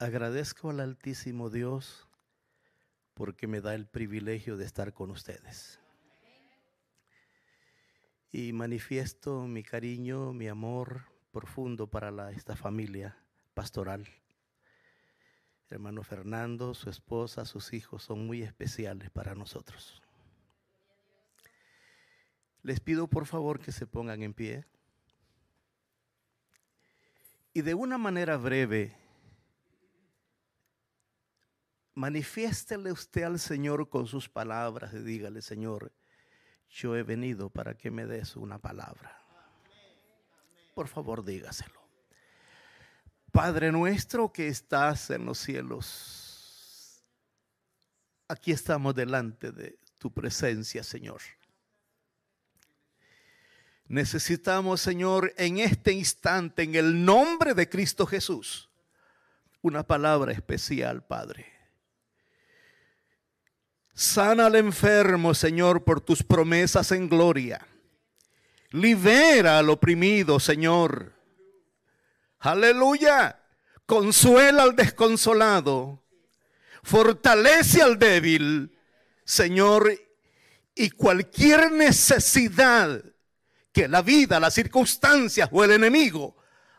Agradezco al Altísimo Dios porque me da el privilegio de estar con ustedes. Y manifiesto mi cariño, mi amor profundo para esta familia pastoral. Hermano Fernando, su esposa, sus hijos son muy especiales para nosotros. Les pido por favor que se pongan en pie. Y de una manera breve, manifiéstele usted al Señor con sus palabras y dígale, Señor, yo he venido para que me des una palabra. Por favor, dígaselo. Padre nuestro que estás en los cielos, aquí estamos delante de tu presencia, Señor. Necesitamos, Señor, en este instante, en el nombre de Cristo Jesús, una palabra especial, Padre. Sana al enfermo, Señor, por tus promesas en gloria. Libera al oprimido, Señor. Aleluya. Consuela al desconsolado. Fortalece al débil, Señor. Y cualquier necesidad que la vida, las circunstancias o el enemigo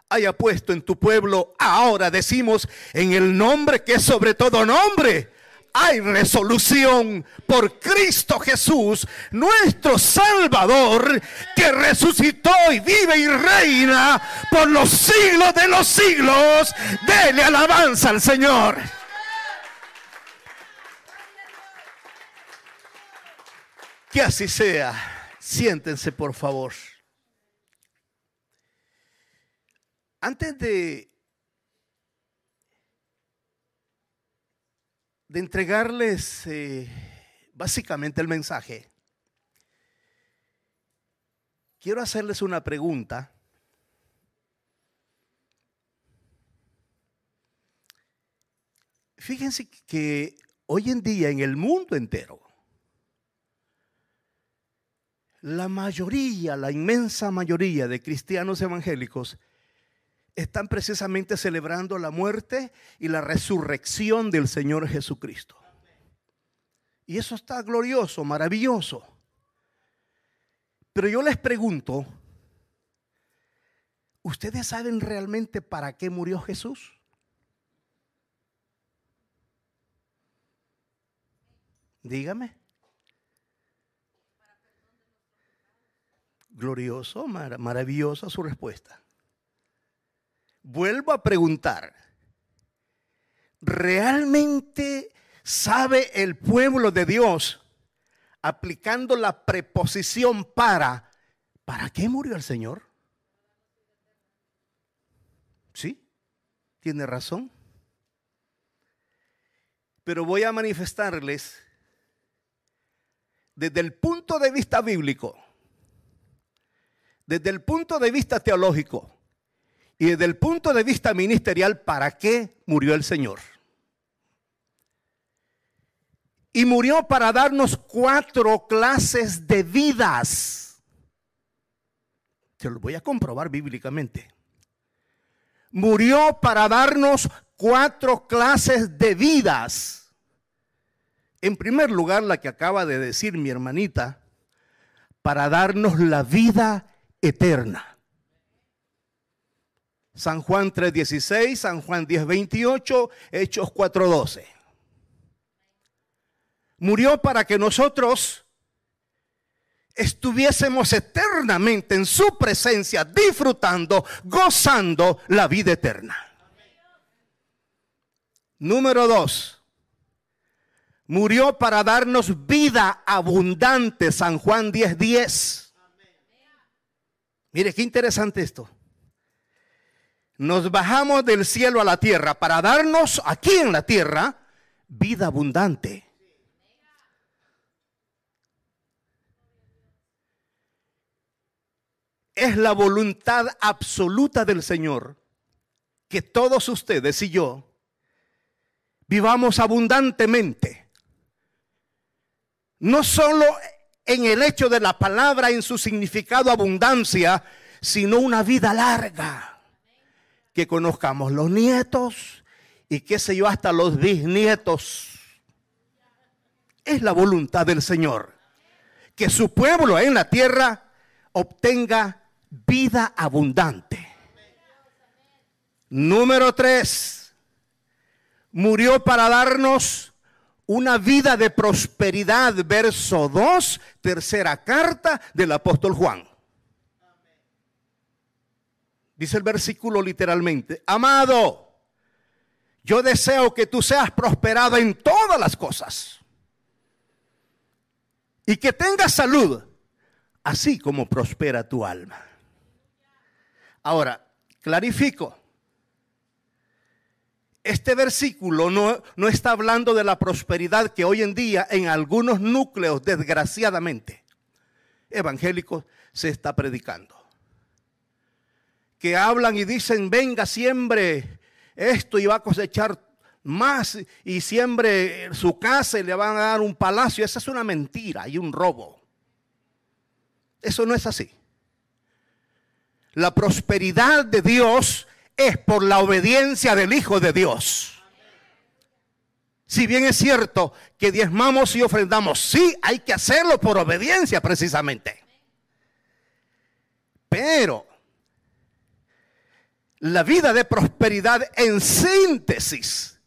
haya puesto en tu pueblo, ahora decimos en el nombre que es sobre todo nombre hay resolución por Cristo Jesús, nuestro Salvador, que resucitó y vive y reina por los siglos de los siglos. Dele alabanza al Señor. Que así sea. Siéntense, por favor. Antes de de entregarles eh, básicamente el mensaje, quiero hacerles una pregunta. Fíjense que hoy en día en el mundo entero, la mayoría, la inmensa mayoría de cristianos evangélicos están precisamente celebrando la muerte y la resurrección del Señor Jesucristo. Y eso está glorioso, maravilloso. Pero yo les pregunto, ¿ustedes saben realmente para qué murió Jesús? Dígame. Glorioso, maravillosa su respuesta vuelvo a preguntar, ¿realmente sabe el pueblo de Dios aplicando la preposición para, ¿para qué murió el Señor? ¿Sí? Tiene razón. Pero voy a manifestarles desde el punto de vista bíblico, desde el punto de vista teológico, y desde el punto de vista ministerial, ¿para qué murió el Señor? Y murió para darnos cuatro clases de vidas. Se lo voy a comprobar bíblicamente. Murió para darnos cuatro clases de vidas. En primer lugar, la que acaba de decir mi hermanita, para darnos la vida eterna. San Juan 3:16, San Juan 10:28, Hechos 4:12. Murió para que nosotros estuviésemos eternamente en su presencia, disfrutando, gozando la vida eterna. Número dos, murió para darnos vida abundante, San Juan 10:10. 10. Mire qué interesante esto nos bajamos del cielo a la tierra para darnos aquí en la tierra vida abundante. Es la voluntad absoluta del Señor que todos ustedes y yo vivamos abundantemente. No solo en el hecho de la palabra en su significado abundancia, sino una vida larga que conozcamos los nietos y qué sé yo, hasta los bisnietos. Es la voluntad del Señor. Que su pueblo en la tierra obtenga vida abundante. Número tres, murió para darnos una vida de prosperidad. Verso 2, tercera carta del apóstol Juan. Dice el versículo literalmente, amado, yo deseo que tú seas prosperado en todas las cosas y que tengas salud, así como prospera tu alma. Ahora, clarifico, este versículo no, no, está hablando de la prosperidad que hoy en día en algunos núcleos, desgraciadamente, evangélicos, se está predicando. Que hablan y dicen, venga, siembre esto y va a cosechar más y siembre su casa y le van a dar un palacio. Esa es una mentira y un robo. Eso no es así. La prosperidad de Dios es por la obediencia del Hijo de Dios. Si bien es cierto que diezmamos y ofrendamos, sí hay que hacerlo por obediencia precisamente. Pero la vida de prosperidad en síntesis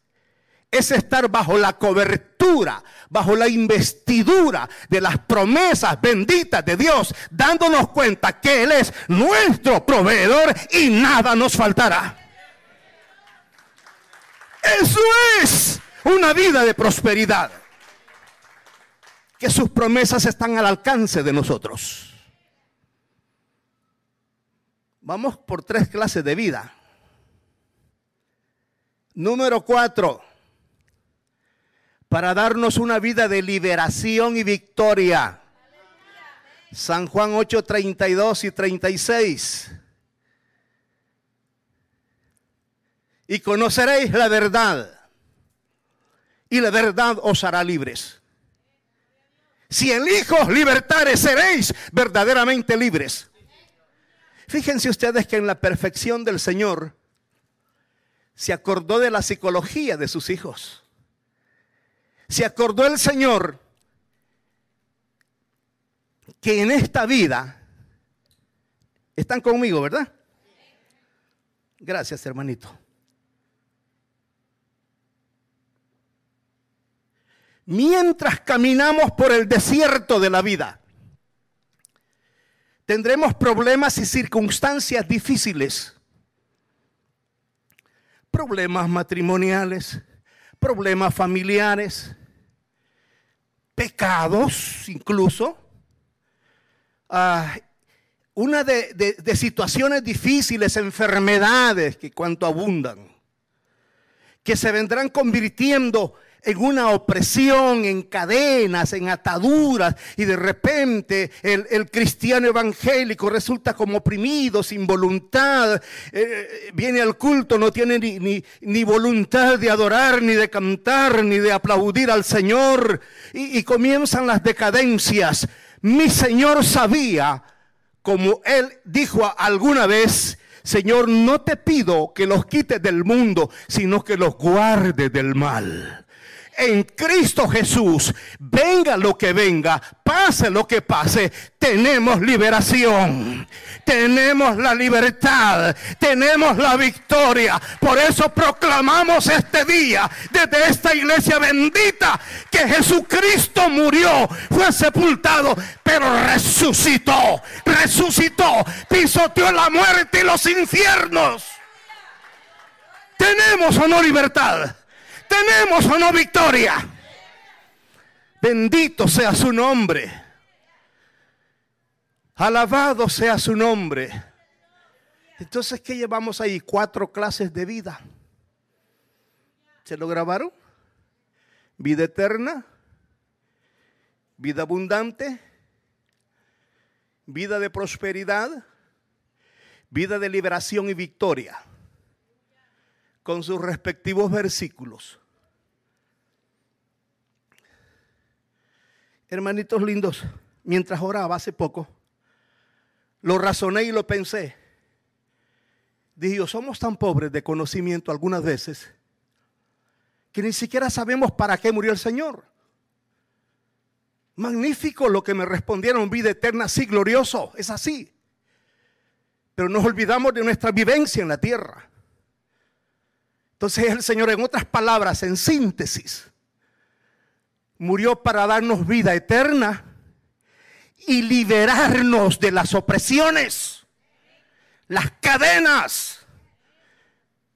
es estar bajo la cobertura, bajo la investidura de las promesas benditas de Dios, dándonos cuenta que Él es nuestro proveedor y nada nos faltará. Eso es una vida de prosperidad. Que sus promesas están al alcance de nosotros. Vamos por tres clases de vida. Número cuatro para darnos una vida de liberación y victoria. San Juan 8, 32 y 36. Y conoceréis la verdad. Y la verdad os hará libres. Si el Hijo libertare, seréis verdaderamente libres. Fíjense ustedes que en la perfección del Señor se acordó de la psicología de sus hijos se acordó el Señor que en esta vida, están conmigo, ¿verdad? Gracias, hermanito. Mientras caminamos por el desierto de la vida, tendremos problemas y circunstancias difíciles. Problemas matrimoniales, problemas familiares, pecados incluso, ah, una de, de, situaciones difíciles, enfermedades que cuanto abundan, que se vendrán convirtiendo en una opresión, en cadenas, en ataduras, y de repente el, cristiano evangélico resulta como oprimido, sin voluntad, eh, viene al culto, no tiene ni, ni, voluntad de adorar, ni de cantar, ni de aplaudir al Señor, y, y comienzan las decadencias. Mi Señor sabía, como Él dijo alguna vez, Señor, no te pido que los quites del mundo, sino que los guardes del mal en Cristo Jesús, venga lo que venga, pase lo que pase, tenemos liberación. Tenemos la libertad, tenemos la victoria. Por eso proclamamos este día desde esta iglesia bendita que Jesucristo murió, fue sepultado, pero resucitó, resucitó, pisoteó la muerte y los infiernos. ¿Tenemos o no libertad? ¿Tenemos o no victoria? Bendito sea su nombre. Alabado sea su nombre. Entonces, ¿qué llevamos ahí? Cuatro clases de vida. ¿Se lo grabaron? Vida eterna, vida abundante, vida de prosperidad, vida de liberación y victoria, con sus respectivos versículos. Hermanitos lindos, mientras oraba hace poco, lo razoné y lo pensé. Dije yo, somos tan pobres de conocimiento algunas veces que ni siquiera sabemos para qué murió el Señor. Magnífico lo que me respondieron, vida eterna, sí, glorioso, es así. Pero nos olvidamos de nuestra vivencia en la tierra. Entonces el Señor, en otras palabras, en síntesis, murió para darnos vida eterna y liberarnos de las opresiones, las cadenas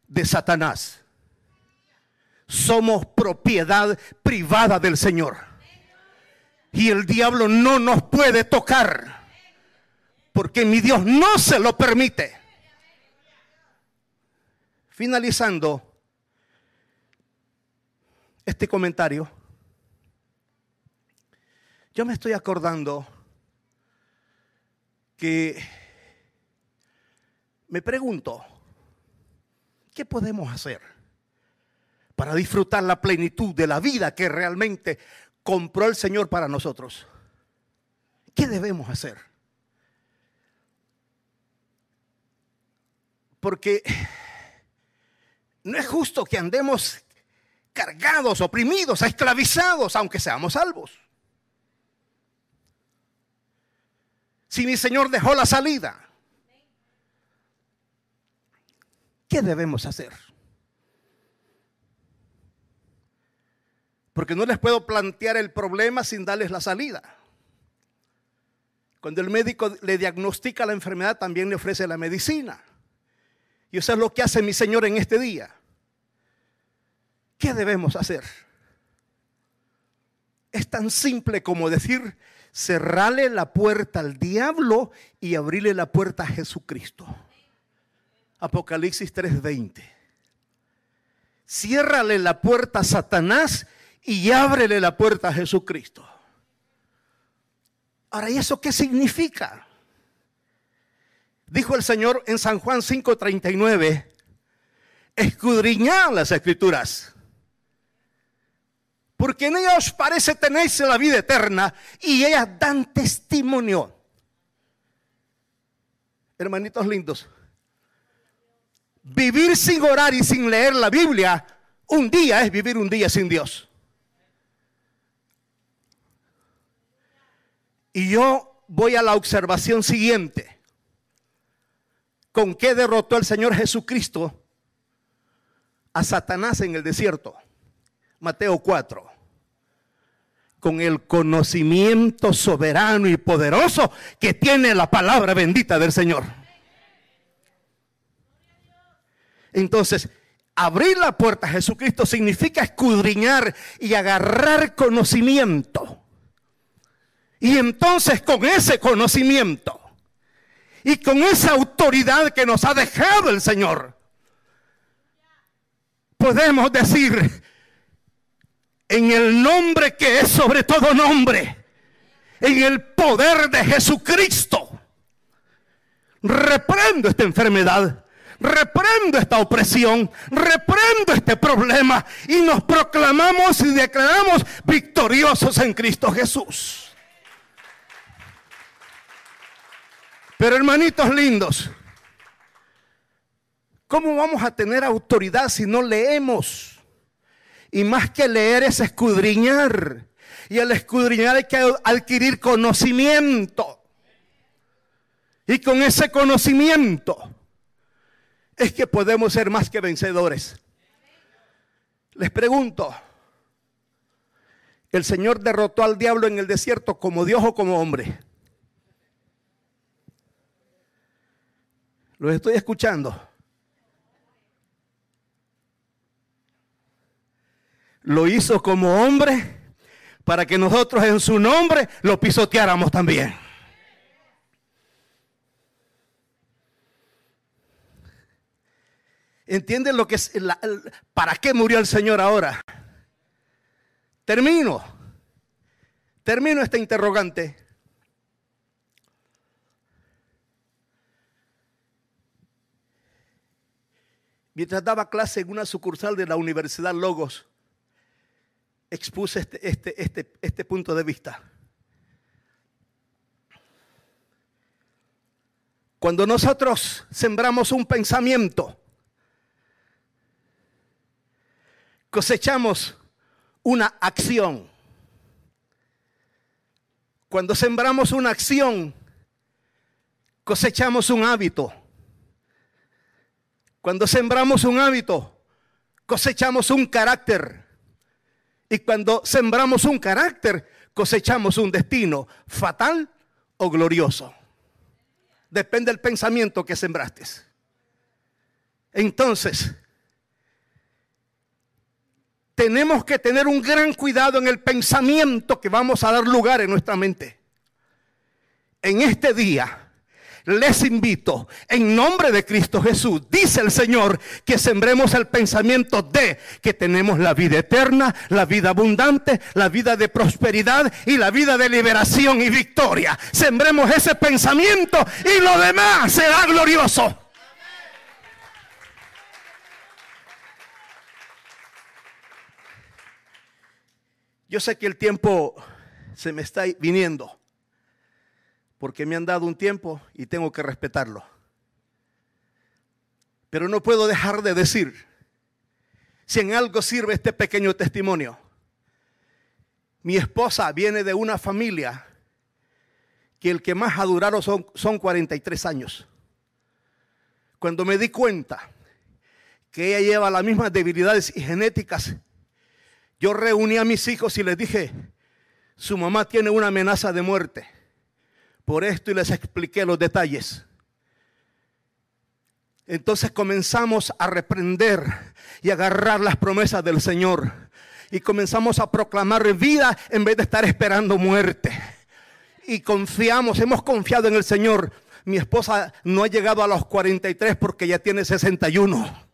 de Satanás. Somos propiedad privada del Señor. Y el diablo no nos puede tocar. Porque mi Dios no se lo permite. Finalizando este comentario, yo me estoy acordando que me pregunto, ¿qué podemos hacer para disfrutar la plenitud de la vida que realmente compró el Señor para nosotros? ¿Qué debemos hacer? Porque no es justo que andemos cargados, oprimidos, esclavizados, aunque seamos salvos. Si mi Señor dejó la salida? ¿Qué debemos hacer? Porque no les puedo plantear el problema sin darles la salida. Cuando el médico le diagnostica la enfermedad, también le ofrece la medicina. Y eso es lo que hace mi Señor en este día. ¿Qué debemos hacer? Es tan simple como decir, cerrarle la puerta al diablo y abrirle la puerta a Jesucristo. Apocalipsis 3:20. Ciérrale la puerta a Satanás y ábrele la puerta a Jesucristo. Ahora, ¿y eso qué significa? Dijo el Señor en San Juan 5:39, escudriñad las escrituras porque en ellas parece tenerse la vida eterna y ellas dan testimonio. Hermanitos lindos, vivir sin orar y sin leer la Biblia, un día es vivir un día sin Dios. Y yo voy a la observación siguiente. ¿Con qué derrotó el Señor Jesucristo a Satanás en el desierto? Mateo 4. Con el conocimiento soberano y poderoso que tiene la palabra bendita del Señor. Entonces, abrir la puerta a Jesucristo significa escudriñar y agarrar conocimiento. Y entonces con ese conocimiento y con esa autoridad que nos ha dejado el Señor, podemos decir, en el nombre que es sobre todo nombre, en el poder de Jesucristo, reprendo esta enfermedad, reprendo esta opresión, reprendo este problema y nos proclamamos y declaramos victoriosos en Cristo Jesús. Pero hermanitos lindos, ¿cómo vamos a tener autoridad si no leemos? Y más que leer es escudriñar. Y al escudriñar hay que adquirir conocimiento. Y con ese conocimiento es que podemos ser más que vencedores. Les pregunto, ¿el Señor derrotó al diablo en el desierto como Dios o como hombre? Los estoy escuchando. Lo hizo como hombre para que nosotros en su nombre lo pisoteáramos también. ¿Entienden lo que es para qué murió el Señor ahora? Termino. Termino este interrogante. Mientras daba clase en una sucursal de la Universidad Logos, expuse este, este, este, este punto de vista. Cuando nosotros sembramos un pensamiento cosechamos una acción. Cuando sembramos una acción, cosechamos un hábito. Cuando sembramos un hábito, cosechamos un carácter. Y cuando sembramos un carácter, cosechamos un destino fatal o glorioso. Depende del pensamiento que sembraste. Entonces, tenemos que tener un gran cuidado en el pensamiento que vamos a dar lugar en nuestra mente. En este día, les invito en nombre de Cristo Jesús, dice el Señor, que sembremos el pensamiento de que tenemos la vida eterna, la vida abundante, la vida de prosperidad y la vida de liberación y victoria. Sembremos ese pensamiento y lo demás será glorioso. Yo sé que el tiempo se me está viniendo porque me han dado un tiempo y tengo que respetarlo. Pero no puedo dejar de decir, si en algo sirve este pequeño testimonio, mi esposa viene de una familia que el que más ha durado son, son 43 años. Cuando me di cuenta que ella lleva las mismas debilidades y genéticas, yo reuní a mis hijos y les dije, su mamá tiene una amenaza de muerte por esto y les expliqué los detalles. Entonces comenzamos a reprender y agarrar las promesas del Señor. Y comenzamos a proclamar vida en vez de estar esperando muerte. Y confiamos, hemos confiado en el Señor. Mi esposa no ha llegado a los 43 porque ya tiene 61.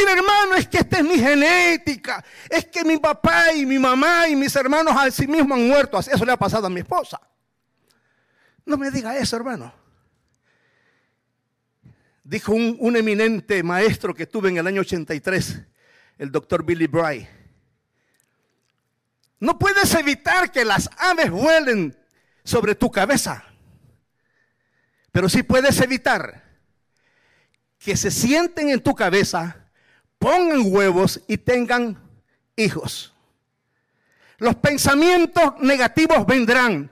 Hermano, es que esta es mi genética. Es que mi papá y mi mamá y mis hermanos a sí mismos han muerto. Eso le ha pasado a mi esposa. No me diga eso, hermano. Dijo un, eminente maestro que tuve en el año 83, el doctor Billy Bry. No puedes evitar que las aves vuelen sobre tu cabeza, pero sí puedes evitar que se sienten en tu cabeza, pongan huevos y tengan hijos. Los pensamientos negativos vendrán,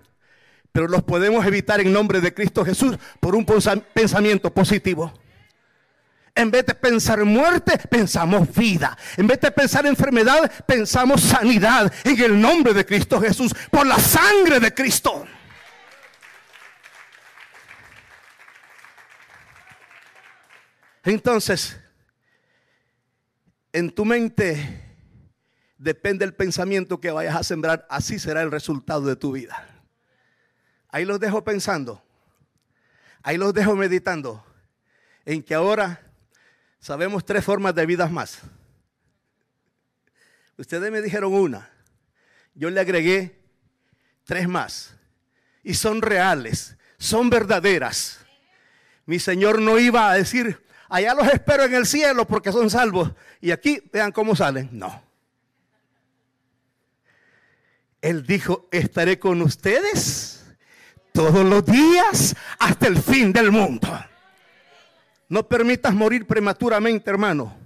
pero los podemos evitar en nombre de Cristo Jesús por un pensamiento positivo. En vez de pensar muerte, pensamos vida. En vez de pensar enfermedad, pensamos sanidad en el nombre de Cristo Jesús, por la sangre de Cristo. Entonces, en tu mente depende el pensamiento que vayas a sembrar, así será el resultado de tu vida. Ahí los dejo pensando, ahí los dejo meditando, en que ahora sabemos tres formas de vidas más. Ustedes me dijeron una, yo le agregué tres más, y son reales, son verdaderas. Mi Señor no iba a decir, allá los espero en el cielo porque son salvos. Y aquí vean cómo salen. No. Él dijo, estaré con ustedes todos los días hasta el fin del mundo. No permitas morir prematuramente, hermano.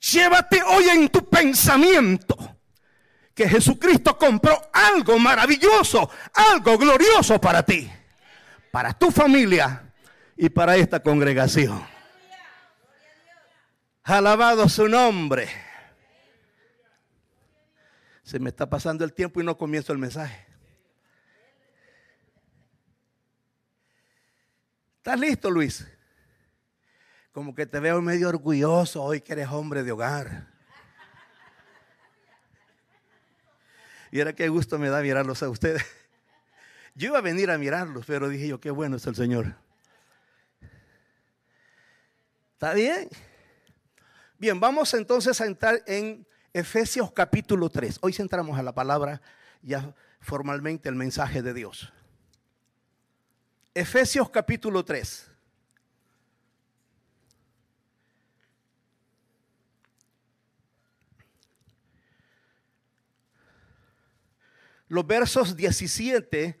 Llévate hoy en tu pensamiento que Jesucristo compró algo maravilloso, algo glorioso para ti, para tu familia y para esta congregación. Alabado su nombre. Se me está pasando el tiempo y no comienzo el mensaje. ¿Estás listo, Luis? Como que te veo medio orgulloso hoy que eres hombre de hogar. Y era qué gusto me da mirarlos a ustedes. Yo iba a venir a mirarlos, pero dije yo, qué bueno es el Señor. ¿Está bien? Bien, vamos entonces a entrar en Efesios capítulo 3. Hoy centramos a la palabra ya formalmente el mensaje de Dios. Efesios capítulo 3. Los versos 17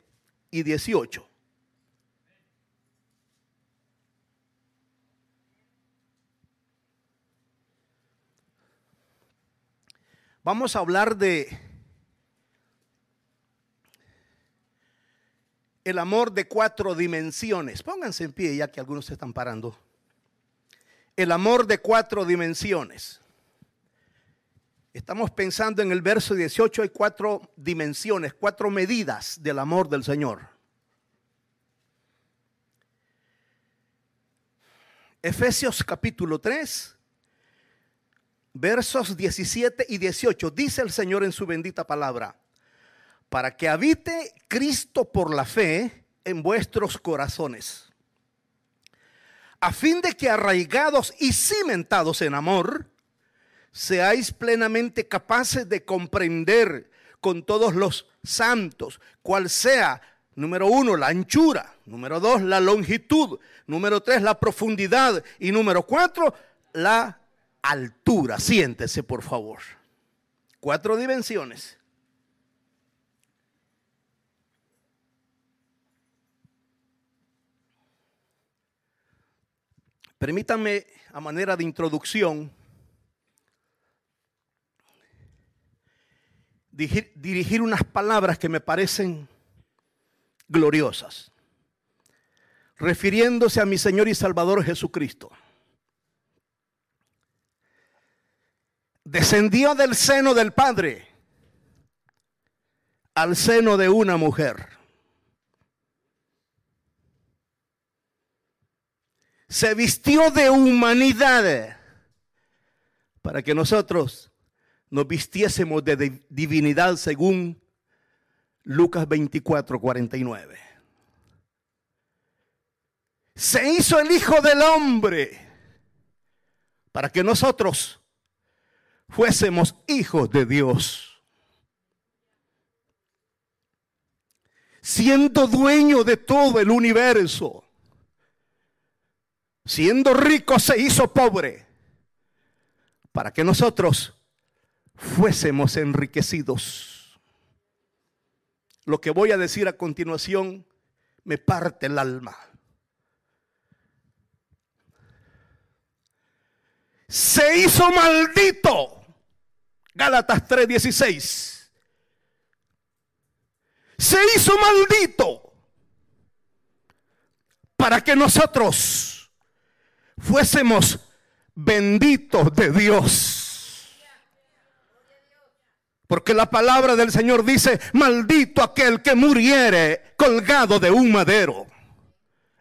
y 18. Vamos a hablar de el amor de cuatro dimensiones. Pónganse en pie ya que algunos se están parando. El amor de cuatro dimensiones. Estamos pensando en el verso 18, hay cuatro dimensiones, cuatro medidas del amor del Señor. Efesios capítulo 3, versos 17 y 18, dice el Señor en su bendita palabra, para que habite Cristo por la fe en vuestros corazones, a fin de que arraigados y cimentados en amor, seáis plenamente capaces de comprender con todos los santos cuál sea, número uno, la anchura, número dos, la longitud, número tres, la profundidad y número cuatro, la altura. Siéntese, por favor. Cuatro dimensiones. Permítanme, a manera de introducción, dirigir, unas palabras que me parecen gloriosas, refiriéndose a mi Señor y Salvador Jesucristo. Descendió del seno del Padre al seno de una mujer. Se vistió de humanidad para que nosotros nos vistiésemos de divinidad según Lucas 24, 49. Se hizo el Hijo del Hombre para que nosotros fuésemos hijos de Dios. Siendo dueño de todo el universo. Siendo rico se hizo pobre para que nosotros fuésemos enriquecidos. Lo que voy a decir a continuación me parte el alma. Se hizo maldito. Gálatas 3:16. Se hizo maldito para que nosotros fuésemos benditos de Dios. Porque la palabra del Señor dice, maldito aquel que muriere colgado de un madero.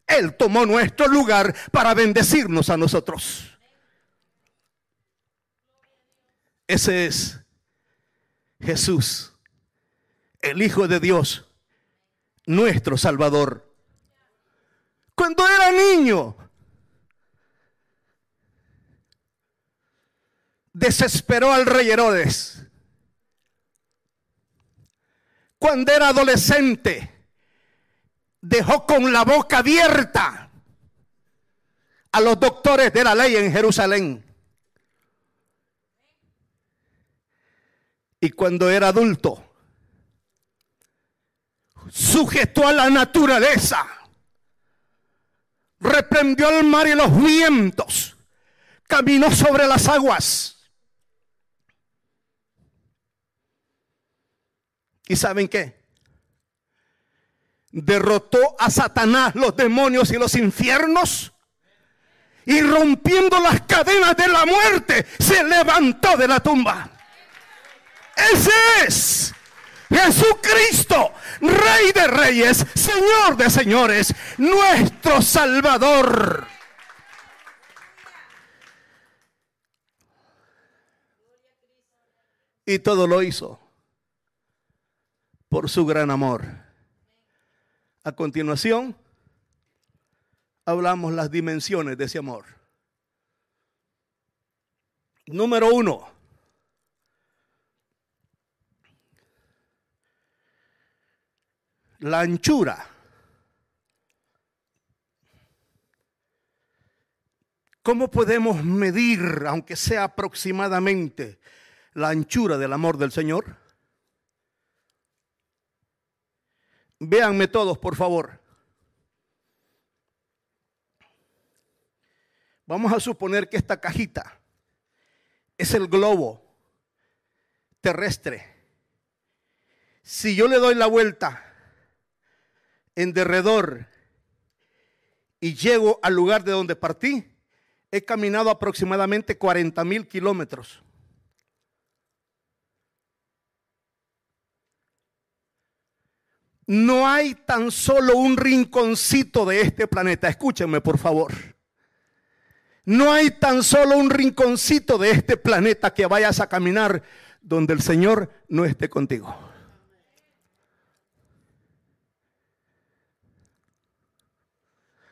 Él tomó nuestro lugar para bendecirnos a nosotros. Ese es Jesús, el Hijo de Dios, nuestro Salvador. Cuando era niño, desesperó al rey Herodes cuando era adolescente, dejó con la boca abierta a los doctores de la ley en Jerusalén. Y cuando era adulto, sujetó a la naturaleza, reprendió el mar y los vientos, caminó sobre las aguas ¿Y saben qué? Derrotó a Satanás, los demonios y los infiernos. Y rompiendo las cadenas de la muerte, se levantó de la tumba. Ese es Jesucristo, Rey de Reyes, Señor de Señores, nuestro Salvador. Y todo lo hizo por su gran amor. A continuación, hablamos las dimensiones de ese amor. Número uno. La anchura. ¿Cómo podemos medir, aunque sea aproximadamente, la anchura del amor del Señor? Véanme todos, por favor. Vamos a suponer que esta cajita es el globo terrestre. Si yo le doy la vuelta en derredor y llego al lugar de donde partí, he caminado aproximadamente 40 mil kilómetros. No hay tan solo un rinconcito de este planeta. Escúchenme, por favor. No hay tan solo un rinconcito de este planeta que vayas a caminar donde el Señor no esté contigo.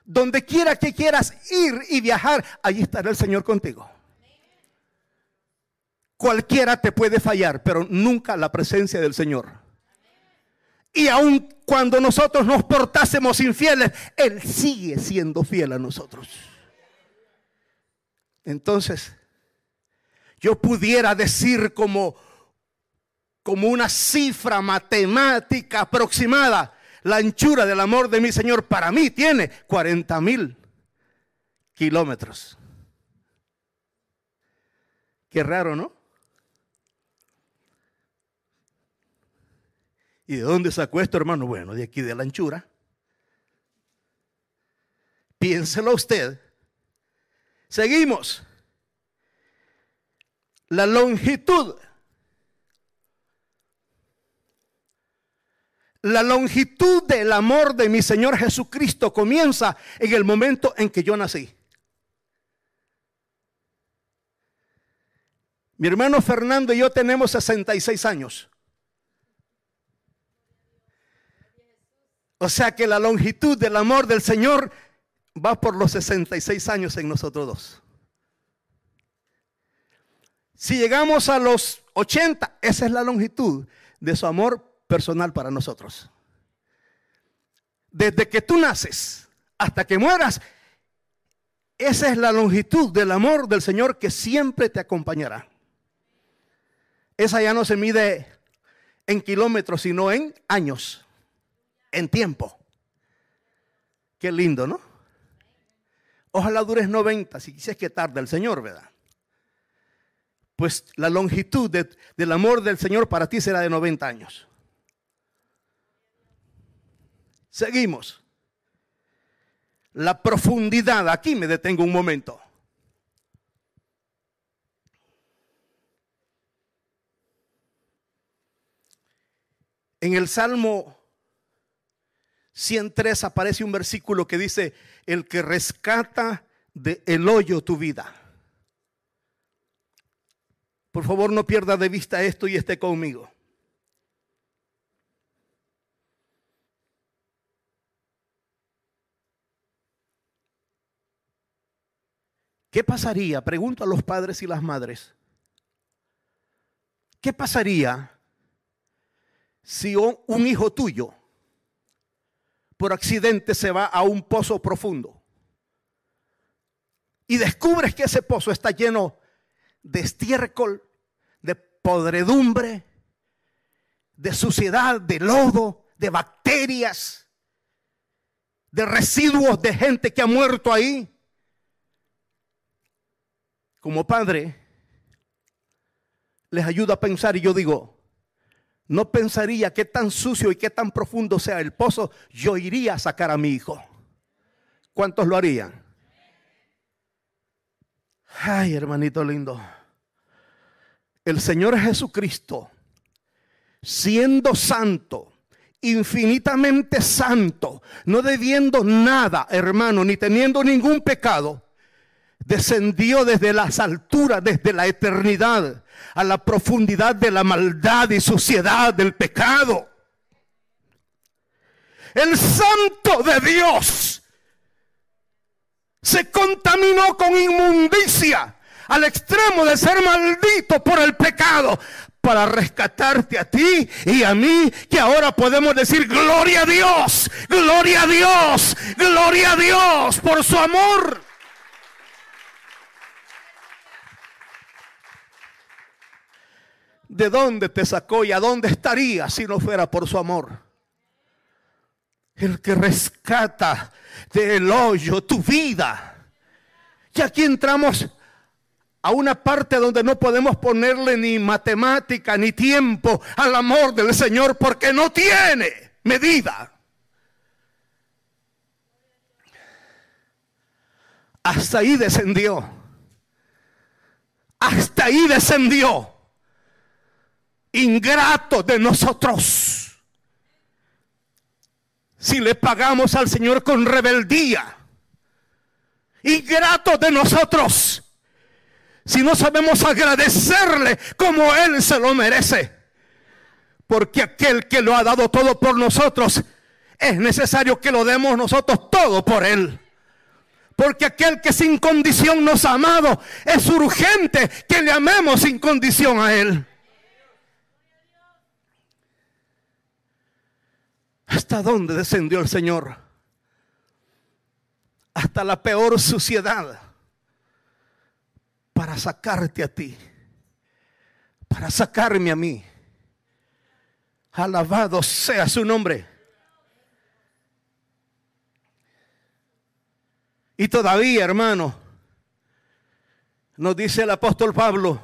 Donde quiera que quieras ir y viajar, allí estará el Señor contigo. Cualquiera te puede fallar, pero nunca la presencia del Señor. Y aun cuando nosotros nos portásemos infieles, Él sigue siendo fiel a nosotros. Entonces, yo pudiera decir como, como una cifra matemática aproximada, la anchura del amor de mi Señor para mí tiene 40 mil kilómetros. Qué raro, ¿no? ¿Y de dónde sacó esto, hermano? Bueno, de aquí de la anchura. Piénselo usted. Seguimos. La longitud. La longitud del amor de mi Señor Jesucristo comienza en el momento en que yo nací. Mi hermano Fernando y yo tenemos 66 años. O sea que la longitud del amor del Señor va por los 66 años en nosotros dos. Si llegamos a los 80, esa es la longitud de su amor personal para nosotros. Desde que tú naces hasta que mueras, esa es la longitud del amor del Señor que siempre te acompañará. Esa ya no se mide en kilómetros, sino en años, en tiempo. Qué lindo, ¿no? Ojalá dures 90, si quisieras que tarde el Señor, ¿verdad? Pues la longitud del amor del Señor para ti será de 90 años. Seguimos. La profundidad, aquí me detengo un momento. En el Salmo 103 aparece un versículo que dice, el que rescata de el hoyo tu vida. Por favor, no pierda de vista esto y esté conmigo. ¿Qué pasaría? Pregunto a los padres y las madres. ¿Qué pasaría si un hijo tuyo por accidente se va a un pozo profundo y descubres que ese pozo está lleno de estiércol, de podredumbre, de suciedad, de lodo, de bacterias, de residuos de gente que ha muerto ahí. Como padre, les ayuda a pensar y yo digo, no pensaría qué tan sucio y qué tan profundo sea el pozo, yo iría a sacar a mi hijo. ¿Cuántos lo harían? Ay, hermanito lindo. El Señor Jesucristo, siendo santo, infinitamente santo, no debiendo nada, hermano, ni teniendo ningún pecado, descendió desde las alturas, desde la eternidad, a la profundidad de la maldad y suciedad del pecado. El santo de Dios se contaminó con inmundicia al extremo de ser maldito por el pecado para rescatarte a ti y a mí, que ahora podemos decir gloria a Dios, gloria a Dios, gloria a Dios por su amor. ¿De dónde te sacó y a dónde estaría si no fuera por su amor? El que rescata del hoyo tu vida. Y aquí entramos a una parte donde no podemos ponerle ni matemática ni tiempo al amor del Señor porque no tiene medida. Hasta ahí descendió. Hasta ahí descendió. Ingrato de nosotros. Si le pagamos al Señor con rebeldía. Ingrato de nosotros. Si no sabemos agradecerle como Él se lo merece. Porque aquel que lo ha dado todo por nosotros, es necesario que lo demos nosotros todo por Él. Porque aquel que sin condición nos ha amado, es urgente que le amemos sin condición a Él. ¿Hasta dónde descendió el Señor? Hasta la peor suciedad para sacarte a ti, para sacarme a mí. Alabado sea su nombre. Y todavía, hermano, nos dice el apóstol Pablo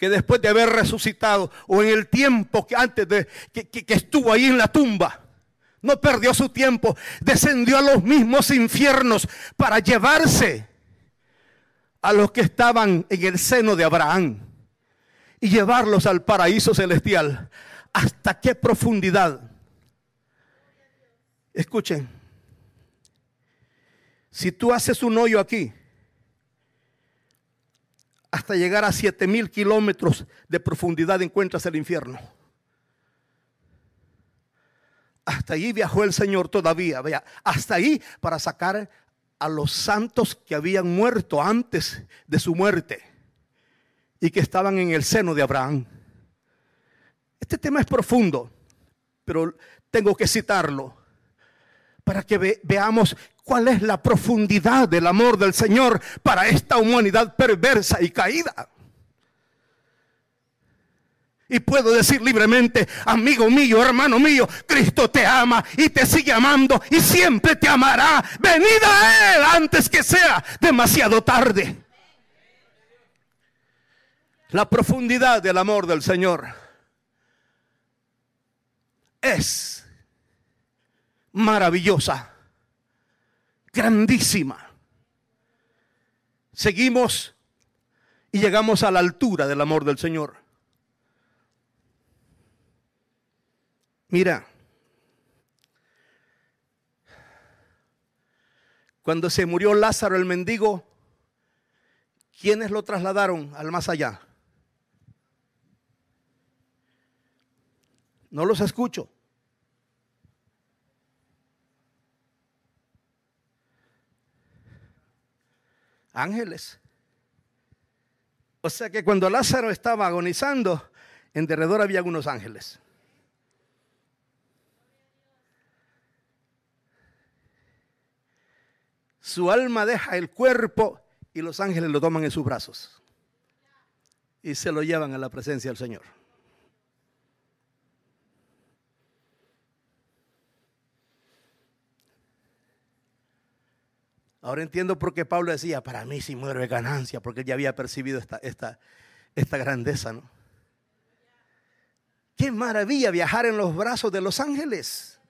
que después de haber resucitado o en el tiempo que antes de que, que, estuvo ahí en la tumba, no perdió su tiempo, descendió a los mismos infiernos para llevarse a los que estaban en el seno de Abraham y llevarlos al paraíso celestial. ¿Hasta qué profundidad? Escuchen, si tú haces un hoyo aquí, hasta llegar a siete mil kilómetros de profundidad encuentras el infierno. Hasta allí viajó el Señor todavía, vea, hasta ahí para sacar a los santos que habían muerto antes de su muerte y que estaban en el seno de Abraham. Este tema es profundo, pero tengo que citarlo para que veamos cuál es la profundidad del amor del Señor para esta humanidad perversa y caída. Y puedo decir libremente, amigo mío, hermano mío, Cristo te ama y te sigue amando y siempre te amará. Venid a Él antes que sea demasiado tarde. La profundidad del amor del Señor es maravillosa, grandísima. Seguimos y llegamos a la altura del amor del Señor. Mira, cuando se murió Lázaro el mendigo, ¿quiénes lo trasladaron al más allá? No los escucho. Ángeles. O sea que cuando Lázaro estaba agonizando, en derredor había algunos ángeles. su alma deja el cuerpo y los ángeles lo toman en sus brazos y se lo llevan a la presencia del Señor. Ahora entiendo por qué Pablo decía, para mí si muero es ganancia, porque él ya había percibido esta, esta, esta grandeza, ¿no? Qué maravilla viajar en los brazos de los ángeles.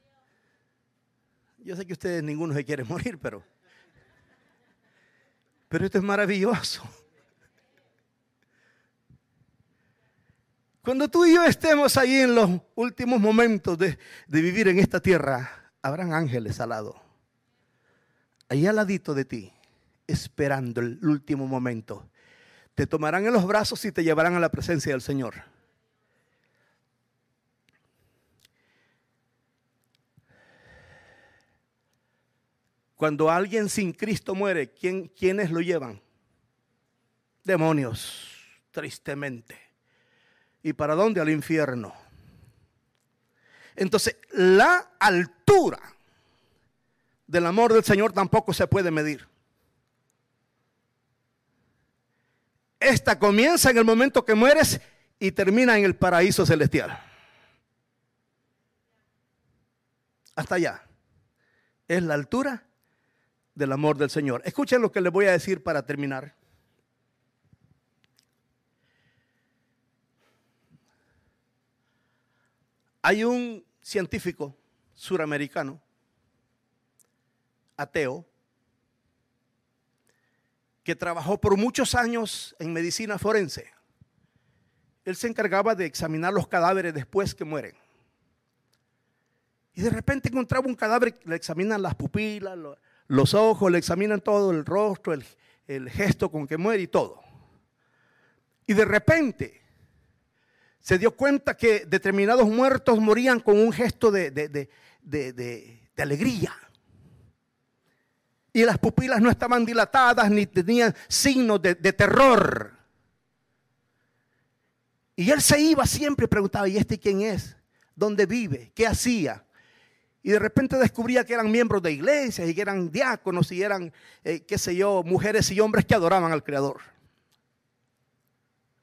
Yo sé que ustedes ninguno se quiere morir, pero pero esto es maravilloso. Cuando tú y yo estemos ahí en los últimos momentos de, vivir en esta tierra, habrán ángeles al lado. Ahí al ladito de ti, esperando el último momento. Te tomarán en los brazos y te llevarán a la presencia del Señor. Cuando alguien sin Cristo muere, ¿quién, ¿quiénes lo llevan? Demonios, tristemente. ¿Y para dónde? Al infierno. Entonces, la altura del amor del Señor tampoco se puede medir. Esta comienza en el momento que mueres y termina en el paraíso celestial. hasta allá. Es la altura del amor del Señor. Escuchen lo que les voy a decir para terminar. Hay un científico suramericano, ateo, que trabajó por muchos años en medicina forense. Él se encargaba de examinar los cadáveres después que mueren. Y de repente encontraba un cadáver, le examinan las pupilas, los ojos, le examinan todo el rostro, el, gesto con que muere y todo. Y de repente se dio cuenta que determinados muertos morían con un gesto de, alegría. Y las pupilas no estaban dilatadas ni tenían signos de, terror. Y él se iba siempre y preguntaba, ¿y este quién es? ¿Dónde vive? ¿Qué hacía? Y de repente descubría que eran miembros de iglesias y que eran diáconos y eran, eh, qué sé yo, mujeres y hombres que adoraban al Creador.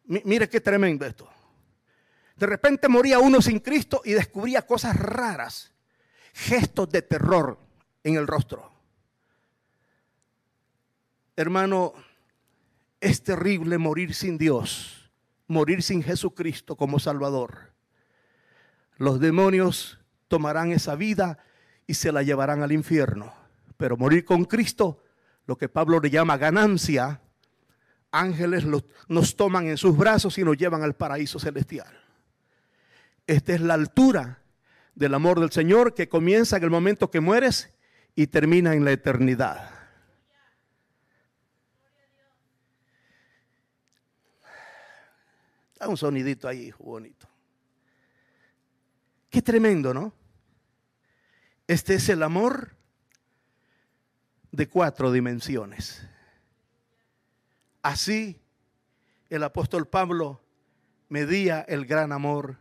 mire qué tremendo esto. De repente moría uno sin Cristo y descubría cosas raras, gestos de terror en el rostro. Hermano, es terrible morir sin Dios, morir sin Jesucristo como Salvador. Los demonios tomarán esa vida y se la llevarán al infierno. Pero morir con Cristo, lo que Pablo le llama ganancia, ángeles nos toman en sus brazos y nos llevan al paraíso celestial. Esta es la altura del amor del Señor que comienza en el momento que mueres y termina en la eternidad. Da un sonidito ahí, bonito. Qué tremendo, ¿no? Este es el amor de cuatro dimensiones. Así el apóstol Pablo medía el gran amor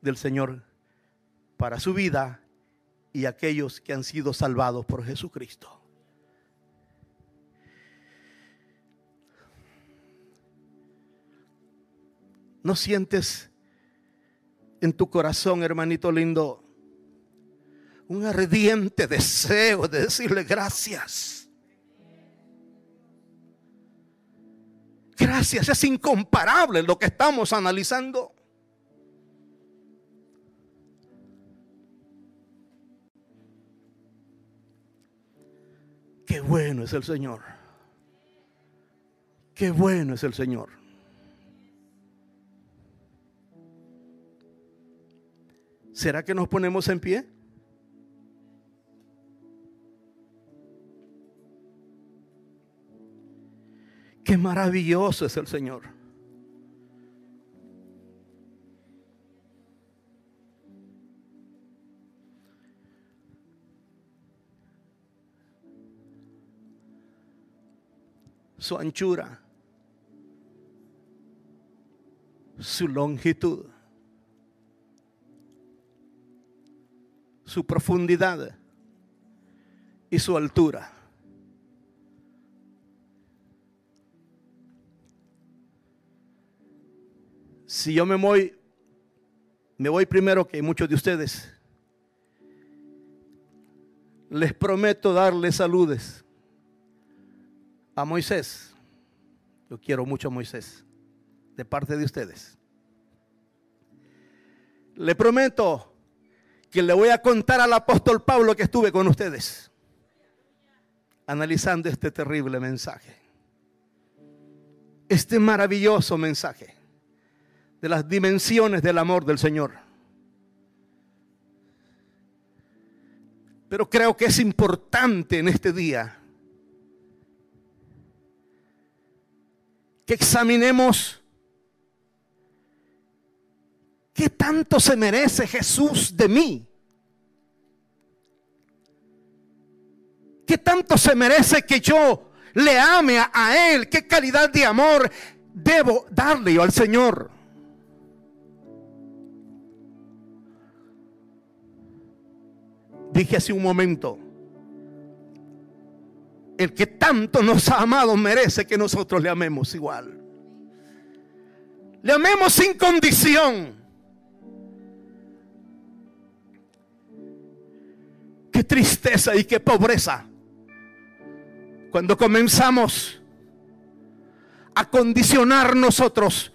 del Señor para su vida y aquellos que han sido salvados por Jesucristo. ¿No sientes en tu corazón, hermanito lindo, un ardiente deseo de decirle gracias. Gracias, es incomparable lo que estamos analizando. Qué bueno es el Señor. Qué bueno es el Señor. ¿Será que nos ponemos en pie? Qué maravilloso es el Señor. Su anchura, su longitud, su profundidad y su altura. si yo me voy, me voy primero que muchos de ustedes, les prometo darle saludes a Moisés. Yo quiero mucho a Moisés, de parte de ustedes. Le prometo que le voy a contar al apóstol Pablo que estuve con ustedes, analizando este terrible mensaje, este maravilloso mensaje de las dimensiones del amor del Señor. Pero creo que es importante en este día que examinemos qué tanto se merece Jesús de mí. ¿Qué tanto se merece que yo le ame a, Él? ¿Qué calidad de amor debo darle yo al Señor? Dije hace un momento, el que tanto nos ha amado merece que nosotros le amemos igual. Le amemos sin condición. Qué tristeza y qué pobreza. Cuando comenzamos a condicionar nosotros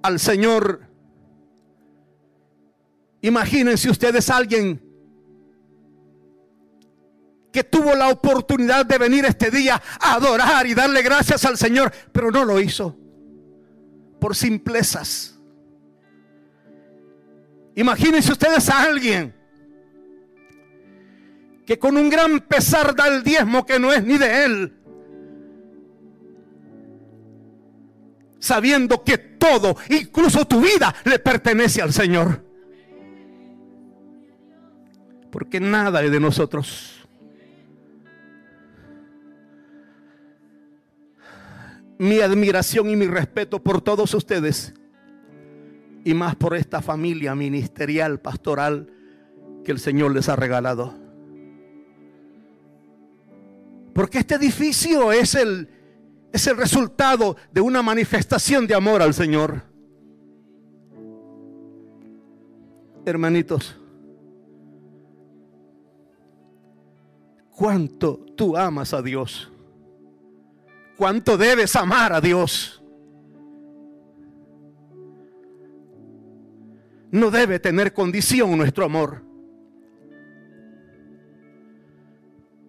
al Señor. Imagínense ustedes a alguien que tuvo la oportunidad de venir este día a adorar y darle gracias al Señor, pero no lo hizo por simplezas. Imagínense ustedes a alguien que con un gran pesar da el diezmo que no es ni de él, sabiendo que todo, incluso tu vida, le pertenece al Señor. Porque nada es de nosotros. Mi admiración y mi respeto por todos ustedes y más por esta familia ministerial, pastoral que el Señor les ha regalado. Porque este edificio es el, es el resultado de una manifestación de amor al Señor. Hermanitos, cuánto tú amas a Dios. Cuánto debes amar a Dios. No debe tener condición nuestro amor.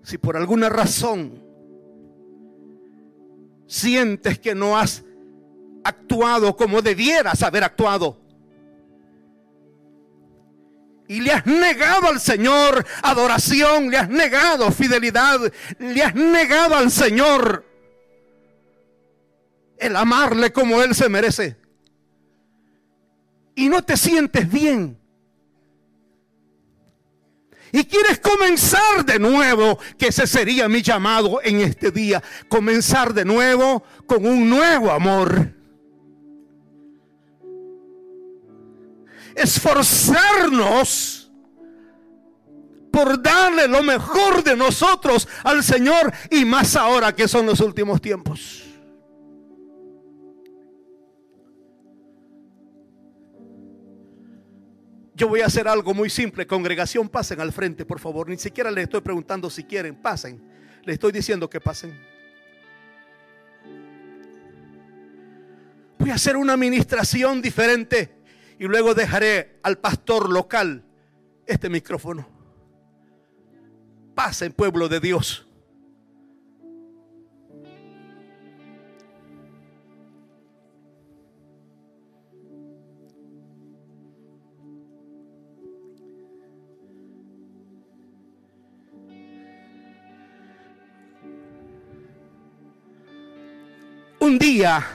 Si por alguna razón sientes que no has actuado como debieras haber actuado. Y le has negado al Señor adoración, le has negado fidelidad, le has negado al Señor el amarle como Él se merece. Y no te sientes bien. Y quieres comenzar de nuevo, que ese sería mi llamado en este día. Comenzar de nuevo con un nuevo amor. Esforzarnos por darle lo mejor de nosotros al Señor y más ahora que son los últimos tiempos. Yo voy a hacer algo muy simple. Congregación, pasen al frente, por favor. Ni siquiera les estoy preguntando si quieren. Pasen. Les estoy diciendo que pasen. Voy a hacer una administración diferente y luego dejaré al pastor local este micrófono. Pasen, pueblo de Dios. Día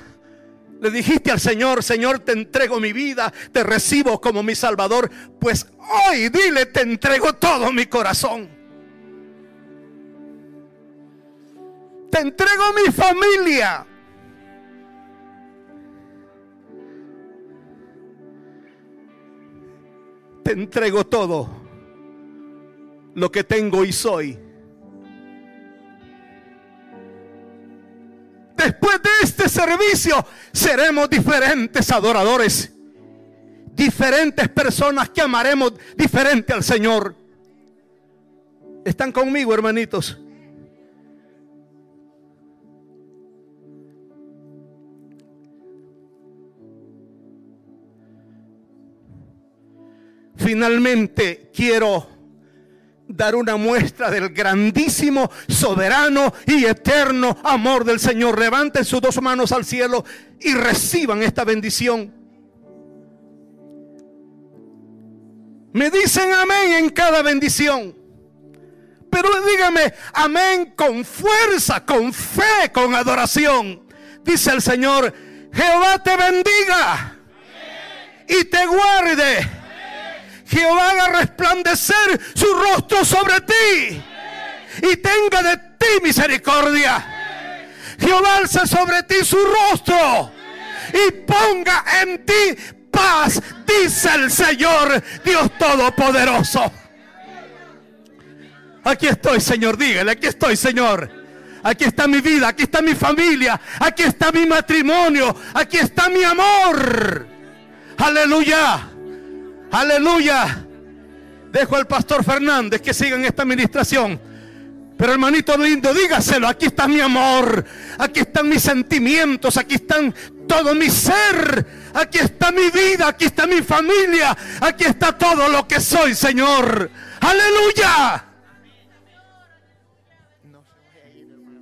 le dijiste al Señor, Señor, te entrego mi vida, te recibo como mi Salvador, pues hoy dile, te entrego todo mi corazón. Te entrego mi familia. Te entrego todo lo que tengo y soy. Después de este servicio seremos diferentes adoradores. Diferentes personas que amaremos diferente al Señor. ¿Están conmigo, hermanitos? Finalmente quiero dar una muestra del grandísimo, soberano y eterno amor del Señor. Levanten sus dos manos al cielo y reciban esta bendición. Me dicen amén en cada bendición. Pero dígame amén con fuerza, con fe, con adoración. Dice el Señor, Jehová te bendiga y te guarde. Jehová haga resplandecer su rostro sobre ti y tenga de ti misericordia. Jehová alce sobre ti su rostro y ponga en ti paz, dice el Señor Dios Todopoderoso. Aquí estoy, Señor, dígale, aquí estoy, Señor. Aquí está mi vida, aquí está mi familia, aquí está mi matrimonio, aquí está mi amor. Aleluya. Aleluya. Dejo al pastor Fernández que siga en esta administración. Pero hermanito lindo, dígaselo, aquí está mi amor, aquí están mis sentimientos, aquí están todo mi ser, aquí está mi vida, aquí está mi familia, aquí está todo lo que soy, Señor. Aleluya.